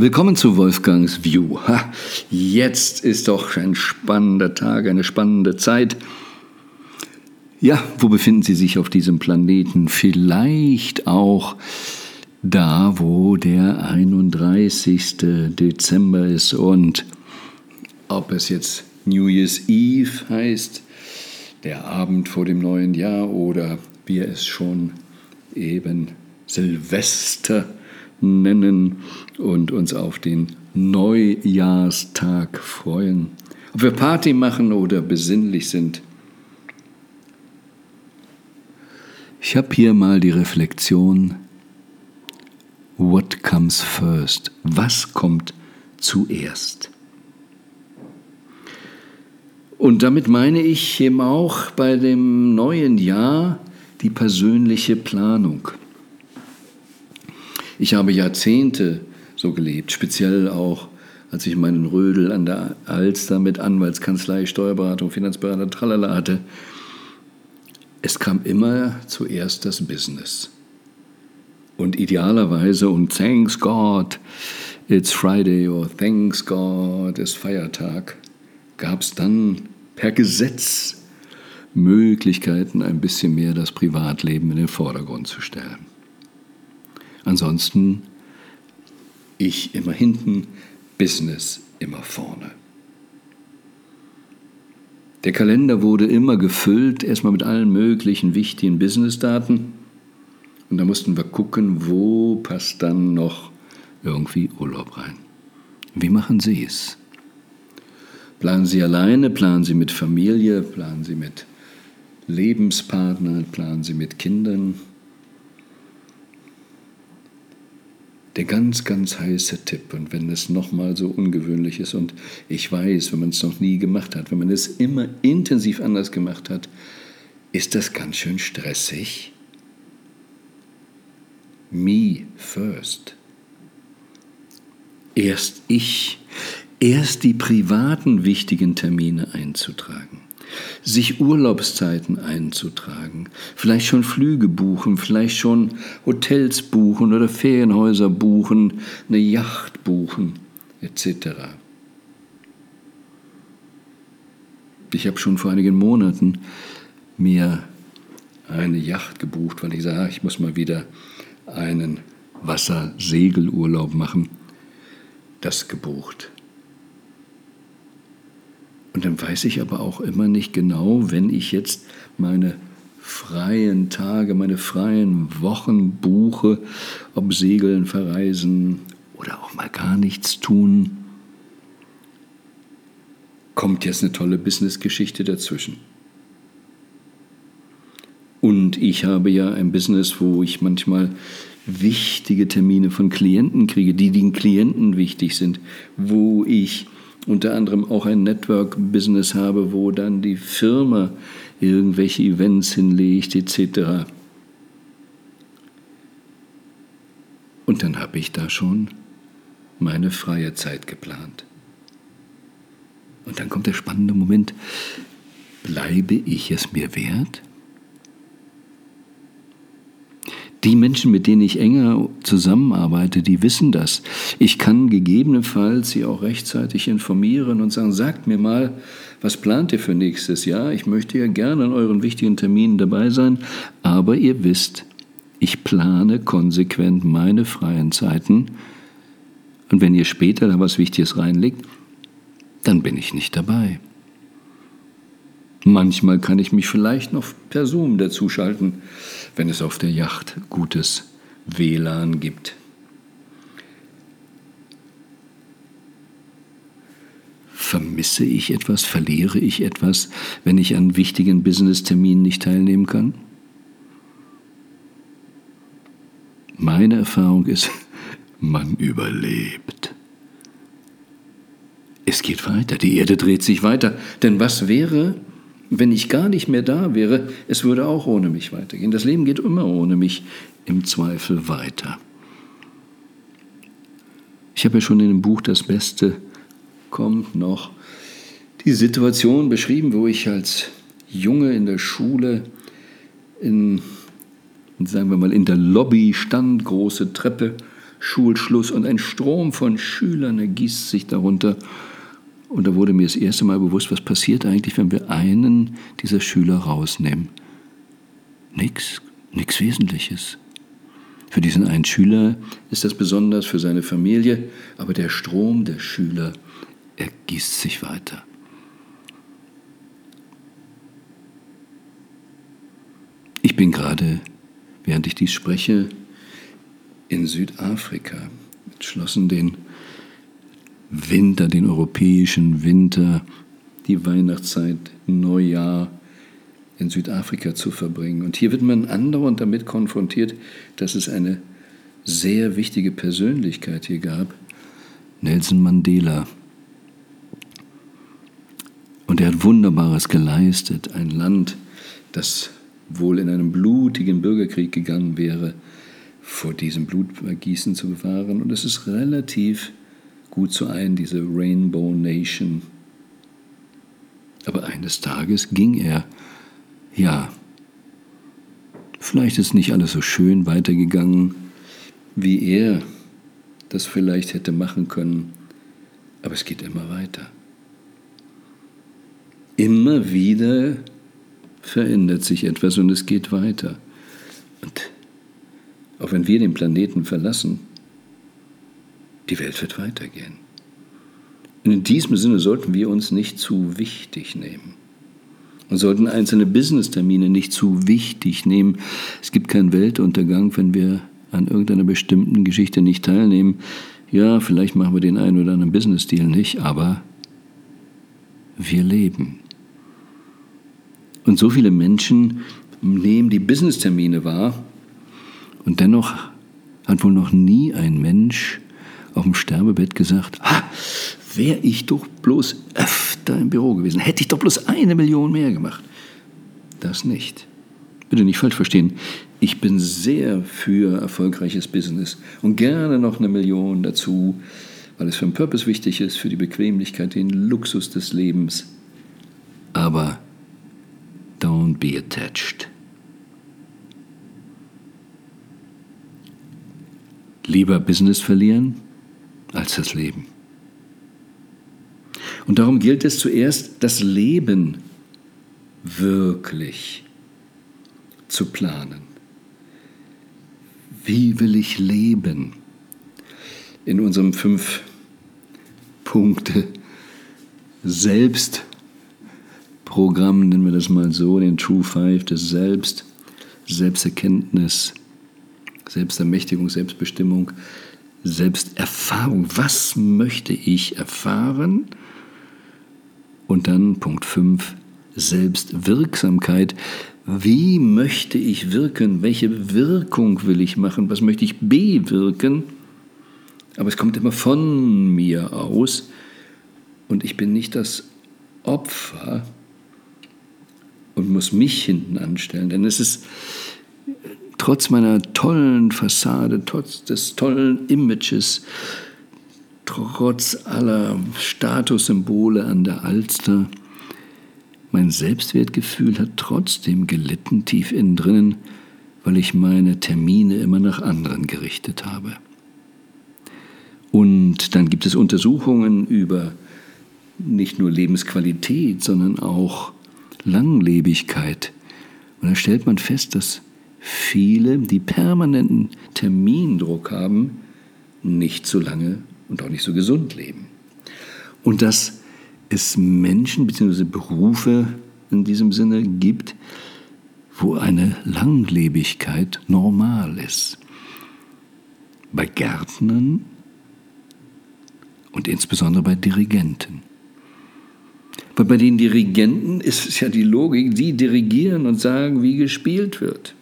Willkommen zu Wolfgangs View. Ha, jetzt ist doch ein spannender Tag, eine spannende Zeit. Ja, wo befinden Sie sich auf diesem Planeten? Vielleicht auch da, wo der 31. Dezember ist und ob es jetzt New Year's Eve heißt, der Abend vor dem neuen Jahr oder wir es schon eben Silvester nennen und uns auf den Neujahrstag freuen. Ob wir Party machen oder besinnlich sind. Ich habe hier mal die Reflexion, what comes first? Was kommt zuerst? Und damit meine ich eben auch bei dem neuen Jahr die persönliche Planung. Ich habe Jahrzehnte so gelebt, speziell auch, als ich meinen Rödel an der Alster mit Anwaltskanzlei, Steuerberatung, Finanzberater, tralala hatte. Es kam immer zuerst das Business. Und idealerweise, und thanks God, it's Friday or thanks God, ist Feiertag, gab es dann per Gesetz Möglichkeiten, ein bisschen mehr das Privatleben in den Vordergrund zu stellen. Ansonsten ich immer hinten, Business immer vorne. Der Kalender wurde immer gefüllt, erstmal mit allen möglichen wichtigen Businessdaten. Und da mussten wir gucken, wo passt dann noch irgendwie Urlaub rein. Wie machen Sie es? Planen Sie alleine, planen Sie mit Familie, planen Sie mit Lebenspartnern, planen Sie mit Kindern, der ganz, ganz heiße Tipp. Und wenn es nochmal so ungewöhnlich ist und ich weiß, wenn man es noch nie gemacht hat, wenn man es immer intensiv anders gemacht hat, ist das ganz schön stressig. Me first. Erst ich, erst die privaten wichtigen Termine einzutragen sich Urlaubszeiten einzutragen, vielleicht schon Flüge buchen, vielleicht schon Hotels buchen oder Ferienhäuser buchen, eine Yacht buchen, etc. Ich habe schon vor einigen Monaten mir eine Yacht gebucht, weil ich sage, ah, ich muss mal wieder einen Wassersegelurlaub machen. Das gebucht. Und dann weiß ich aber auch immer nicht genau, wenn ich jetzt meine freien Tage, meine freien Wochen buche, ob segeln, verreisen oder auch mal gar nichts tun, kommt jetzt eine tolle Businessgeschichte dazwischen. Und ich habe ja ein Business, wo ich manchmal wichtige Termine von Klienten kriege, die den Klienten wichtig sind, wo ich unter anderem auch ein Network-Business habe, wo dann die Firma irgendwelche Events hinlegt etc. Und dann habe ich da schon meine freie Zeit geplant. Und dann kommt der spannende Moment, bleibe ich es mir wert? Die Menschen, mit denen ich enger zusammenarbeite, die wissen das. Ich kann gegebenenfalls sie auch rechtzeitig informieren und sagen, sagt mir mal, was plant ihr für nächstes Jahr? Ich möchte ja gerne an euren wichtigen Terminen dabei sein, aber ihr wisst, ich plane konsequent meine freien Zeiten. Und wenn ihr später da was Wichtiges reinlegt, dann bin ich nicht dabei. Manchmal kann ich mich vielleicht noch per Zoom dazuschalten, wenn es auf der Yacht gutes WLAN gibt. Vermisse ich etwas, verliere ich etwas, wenn ich an wichtigen Business-Terminen nicht teilnehmen kann? Meine Erfahrung ist, man überlebt. Es geht weiter, die Erde dreht sich weiter. Denn was wäre, wenn ich gar nicht mehr da wäre, es würde auch ohne mich weitergehen. Das Leben geht immer ohne mich im Zweifel weiter. Ich habe ja schon in dem Buch Das Beste kommt noch die Situation beschrieben, wo ich als Junge in der Schule in, sagen wir mal, in der Lobby stand, große Treppe, Schulschluss und ein Strom von Schülern ergießt sich darunter. Und da wurde mir das erste Mal bewusst, was passiert eigentlich, wenn wir einen dieser Schüler rausnehmen. Nix, nichts Wesentliches. Für diesen einen Schüler ist das besonders, für seine Familie, aber der Strom der Schüler ergießt sich weiter. Ich bin gerade, während ich dies spreche, in Südafrika, entschlossen den Winter, den europäischen Winter, die Weihnachtszeit, Neujahr in Südafrika zu verbringen. Und hier wird man andauernd damit konfrontiert, dass es eine sehr wichtige Persönlichkeit hier gab, Nelson Mandela. Und er hat Wunderbares geleistet, ein Land, das wohl in einem blutigen Bürgerkrieg gegangen wäre, vor diesem Blutvergießen zu bewahren. Und es ist relativ gut zu ein, diese Rainbow Nation. Aber eines Tages ging er ja, vielleicht ist nicht alles so schön weitergegangen, wie er das vielleicht hätte machen können, aber es geht immer weiter. Immer wieder verändert sich etwas und es geht weiter. Und auch wenn wir den Planeten verlassen, die Welt wird weitergehen. Und in diesem Sinne sollten wir uns nicht zu wichtig nehmen und sollten einzelne Business-Termine nicht zu wichtig nehmen. Es gibt keinen Weltuntergang, wenn wir an irgendeiner bestimmten Geschichte nicht teilnehmen. Ja, vielleicht machen wir den einen oder anderen Business-Deal nicht, aber wir leben. Und so viele Menschen nehmen die Business-Termine wahr und dennoch hat wohl noch nie ein Mensch auf dem Sterbebett gesagt, ah, wäre ich doch bloß öfter im Büro gewesen, hätte ich doch bloß eine Million mehr gemacht. Das nicht. Bitte nicht falsch verstehen. Ich bin sehr für erfolgreiches Business und gerne noch eine Million dazu, weil es für den Purpose wichtig ist, für die Bequemlichkeit, den Luxus des Lebens. Aber don't be attached. Lieber Business verlieren als das Leben. Und darum gilt es zuerst, das Leben wirklich zu planen. Wie will ich leben? In unserem fünf Punkte Selbstprogramm, nennen wir das mal so, den True Five des Selbst, Selbsterkenntnis, Selbstermächtigung, Selbstbestimmung, Selbsterfahrung. Was möchte ich erfahren? Und dann Punkt 5, Selbstwirksamkeit. Wie möchte ich wirken? Welche Wirkung will ich machen? Was möchte ich bewirken? Aber es kommt immer von mir aus und ich bin nicht das Opfer und muss mich hinten anstellen, denn es ist trotz meiner tollen Fassade, trotz des tollen Images, trotz aller Statussymbole an der Alster, mein Selbstwertgefühl hat trotzdem gelitten tief innen drinnen, weil ich meine Termine immer nach anderen gerichtet habe. Und dann gibt es Untersuchungen über nicht nur Lebensqualität, sondern auch Langlebigkeit. Und da stellt man fest, dass viele, die permanenten Termindruck haben, nicht so lange und auch nicht so gesund leben. Und dass es Menschen bzw. Berufe in diesem Sinne gibt, wo eine Langlebigkeit normal ist. Bei Gärtnern und insbesondere bei Dirigenten. Weil bei den Dirigenten ist es ja die Logik, die dirigieren und sagen, wie gespielt wird,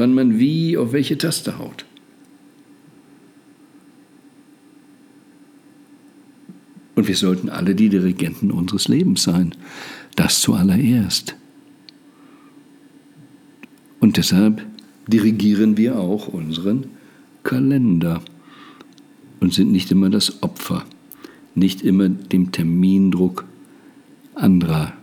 wann man wie auf welche Taste haut. Und wir sollten alle die Dirigenten unseres Lebens sein. Das zuallererst. Und deshalb dirigieren wir auch unseren Kalender und sind nicht immer das Opfer, nicht immer dem Termindruck anderer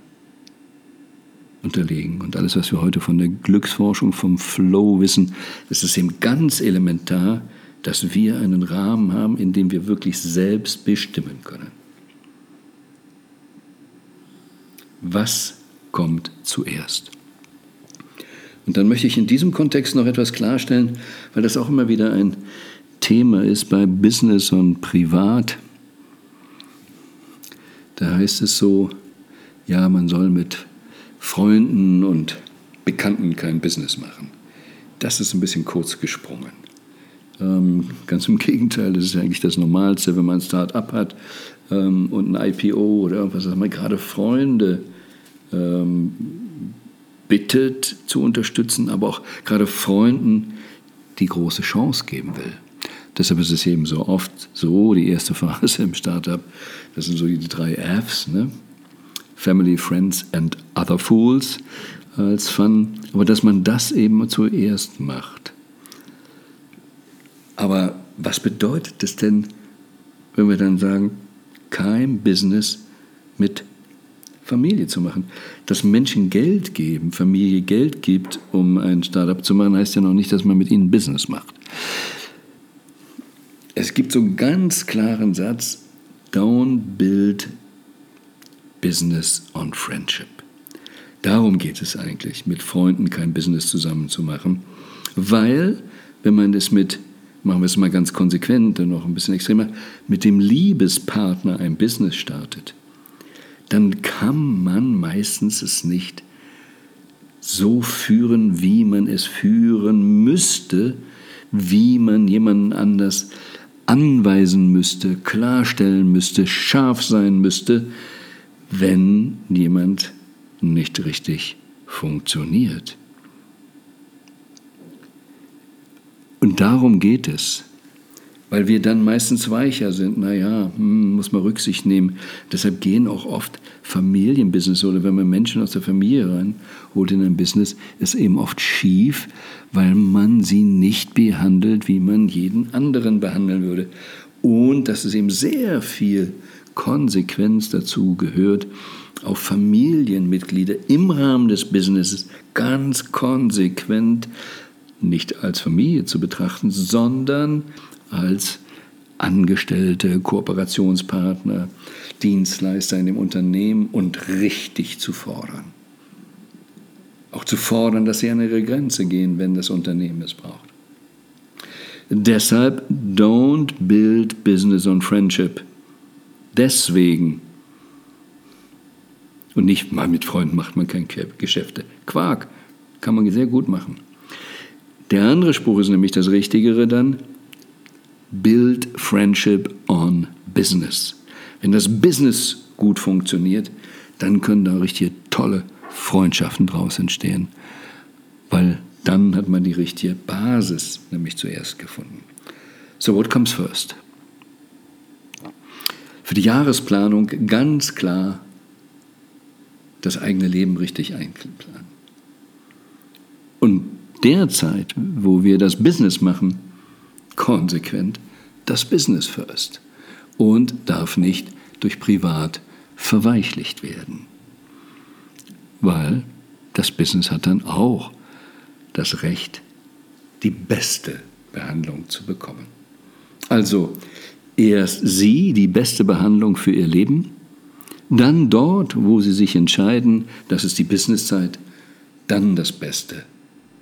unterlegen. Und alles, was wir heute von der Glücksforschung, vom Flow wissen, ist es eben ganz elementar, dass wir einen Rahmen haben, in dem wir wirklich selbst bestimmen können. Was kommt zuerst? Und dann möchte ich in diesem Kontext noch etwas klarstellen, weil das auch immer wieder ein Thema ist bei Business und Privat. Da heißt es so, ja, man soll mit Freunden und Bekannten kein Business machen. Das ist ein bisschen kurz gesprungen. Ähm, ganz im Gegenteil, das ist eigentlich das Normalste, wenn man ein Start-up hat ähm, und ein IPO oder irgendwas, dass man gerade Freunde ähm, bittet zu unterstützen, aber auch gerade Freunden die große Chance geben will. Deshalb ist es eben so oft so, die erste Phase im Startup, das sind so die drei Fs, ne? Family, Friends and Other Fools als Fun, aber dass man das eben zuerst macht. Aber was bedeutet das denn, wenn wir dann sagen, kein Business mit Familie zu machen? Dass Menschen Geld geben, Familie Geld gibt, um ein Startup zu machen, heißt ja noch nicht, dass man mit ihnen Business macht. Es gibt so einen ganz klaren Satz, don't build business on friendship. Darum geht es eigentlich, mit Freunden kein Business zusammen zu machen, weil, wenn man es mit machen wir es mal ganz konsequent und noch ein bisschen extremer, mit dem Liebespartner ein Business startet, dann kann man meistens es nicht so führen, wie man es führen müsste, wie man jemanden anders anweisen müsste, klarstellen müsste, scharf sein müsste, wenn jemand nicht richtig funktioniert. Und darum geht es. Weil wir dann meistens weicher sind. Naja, hm, muss man Rücksicht nehmen. Deshalb gehen auch oft Familienbusiness oder wenn man Menschen aus der Familie reinholt in ein Business, ist eben oft schief, weil man sie nicht behandelt, wie man jeden anderen behandeln würde. Und dass es eben sehr viel Konsequenz dazu gehört, auf Familienmitglieder im Rahmen des Businesses ganz konsequent nicht als Familie zu betrachten, sondern als Angestellte, Kooperationspartner, Dienstleister in dem Unternehmen und richtig zu fordern. Auch zu fordern, dass sie an ihre Grenze gehen, wenn das Unternehmen es braucht. Deshalb don't build business on friendship. Deswegen. Und nicht mal mit Freunden macht man keine Geschäfte. Quark kann man sehr gut machen. Der andere Spruch ist nämlich das Richtigere dann. Build Friendship on Business. Wenn das Business gut funktioniert, dann können da richtig tolle Freundschaften draus entstehen. Weil dann hat man die richtige Basis nämlich zuerst gefunden. So, what comes first? Für die Jahresplanung ganz klar das eigene Leben richtig einplanen. Und derzeit, wo wir das Business machen, konsequent das Business first und darf nicht durch Privat verweichlicht werden. Weil das Business hat dann auch das Recht, die beste Behandlung zu bekommen. Also erst Sie die beste Behandlung für Ihr Leben, dann dort, wo Sie sich entscheiden, das ist die Businesszeit, dann das Beste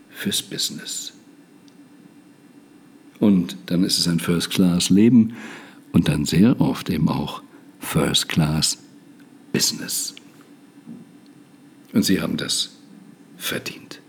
fürs Business. Und dann ist es ein First-Class-Leben und dann sehr oft eben auch First-Class-Business. Und Sie haben das verdient.